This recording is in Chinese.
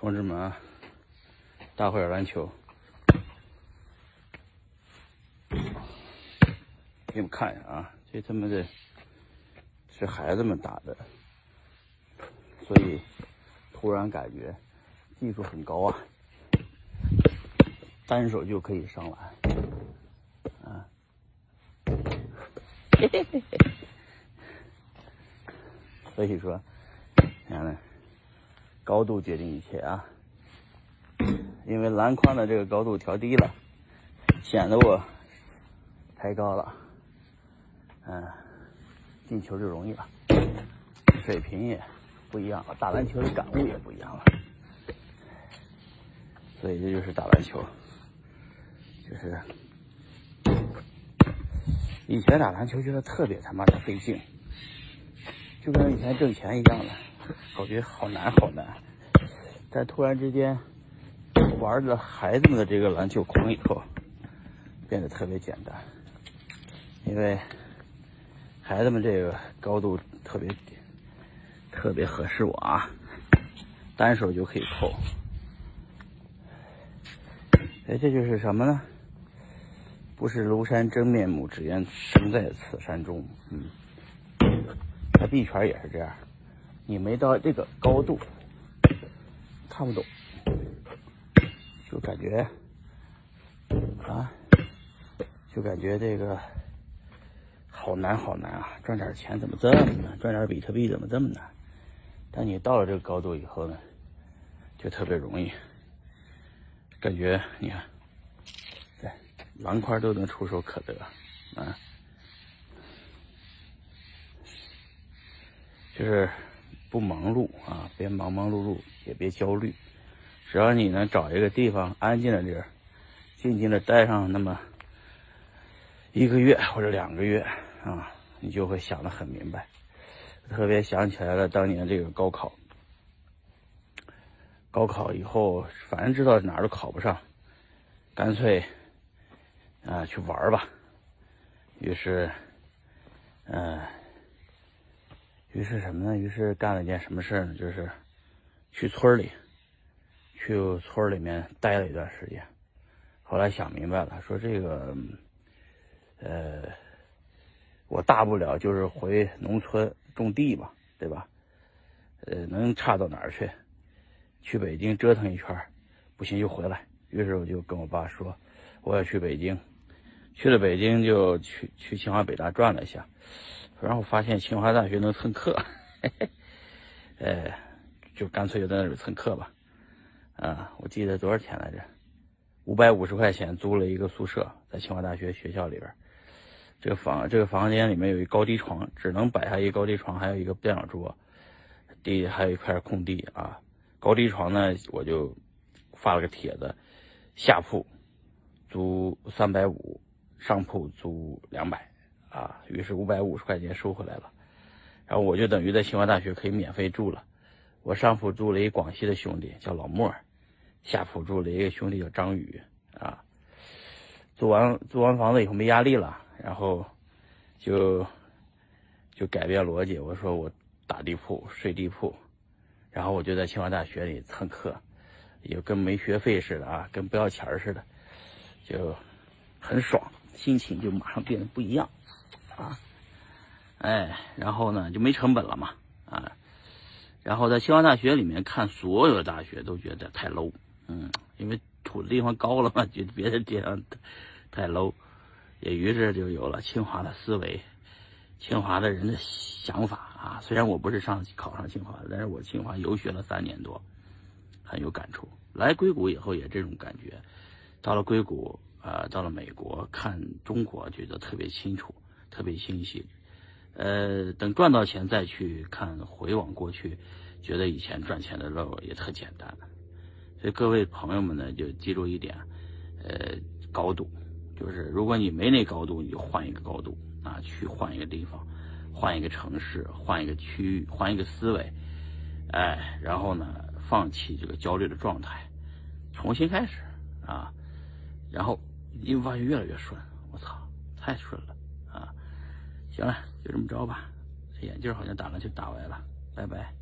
同志们啊，大会儿篮球，给你们看一下啊，这他妈的是孩子们打的，所以突然感觉技术很高啊，单手就可以上篮，啊，所以说，你看呢。高度决定一切啊！因为篮筐的这个高度调低了，显得我太高了，嗯，进球就容易了，水平也不一样了，打篮球的感悟也不一样了，所以这就是打篮球，就是以前打篮球觉得特别他妈的费劲，就跟以前挣钱一样的。感觉好难好难，但突然之间玩了孩子们的这个篮球框以后，变得特别简单。因为孩子们这个高度特别特别合适我啊，单手就可以扣。哎，这就是什么呢？不是庐山真面目，只愿身在此山中。嗯，他臂拳也是这样。你没到这个高度，看不懂，就感觉啊，就感觉这个好难好难啊！赚点钱怎么这么难？赚点比特币怎么这么难？但你到了这个高度以后呢，就特别容易。感觉你看，对，篮筐都能触手可得啊，就是。不忙碌啊，别忙忙碌碌，也别焦虑。只要你能找一个地方安静的地儿，静静的待上那么一个月或者两个月啊，你就会想得很明白。特别想起来了当年这个高考，高考以后反正知道哪儿都考不上，干脆啊去玩吧。于是，嗯。于是什么呢？于是干了件什么事呢？就是去村里，去村里面待了一段时间。后来想明白了，说这个，呃，我大不了就是回农村种地嘛，对吧？呃，能差到哪儿去？去北京折腾一圈，不行就回来。于是我就跟我爸说，我要去北京。去了北京就去去清华北大转了一下。然后发现清华大学能蹭课，哎，就干脆就在那里蹭课吧。啊，我记得多少钱来着？五百五十块钱租了一个宿舍，在清华大学学校里边。这个房这个房间里面有一高低床，只能摆下一高低床，还有一个电脑桌，地还有一块空地啊。高低床呢，我就发了个帖子，下铺租三百五，上铺租两百。啊，于是五百五十块钱收回来了，然后我就等于在清华大学可以免费住了。我上铺住了一广西的兄弟叫老莫，下铺住了一个兄弟叫张宇。啊，租完租完房子以后没压力了，然后就就改变逻辑，我说我打地铺睡地铺，然后我就在清华大学里蹭课，也跟没学费似的啊，跟不要钱似的，就很爽，心情就马上变得不一样。啊，哎，然后呢就没成本了嘛，啊，然后在清华大学里面看所有的大学都觉得太 low，嗯，因为土的地方高了嘛，觉得别的地方太 low，也于是就有了清华的思维，清华的人的想法啊。虽然我不是上考上清华的，但是我清华游学了三年多，很有感触。来硅谷以后也这种感觉，到了硅谷啊，到了美国看中国，觉得特别清楚。特别清晰，呃，等赚到钱再去看，回望过去，觉得以前赚钱的路也特简单。所以各位朋友们呢，就记住一点，呃，高度，就是如果你没那高度，你就换一个高度啊，去换一个地方，换一个城市，换一个区域，换一个思维，哎，然后呢，放弃这个焦虑的状态，重新开始啊，然后你会发现越来越顺，我操，太顺了啊。行了，就这么着吧。这眼镜好像打了就打歪了，拜拜。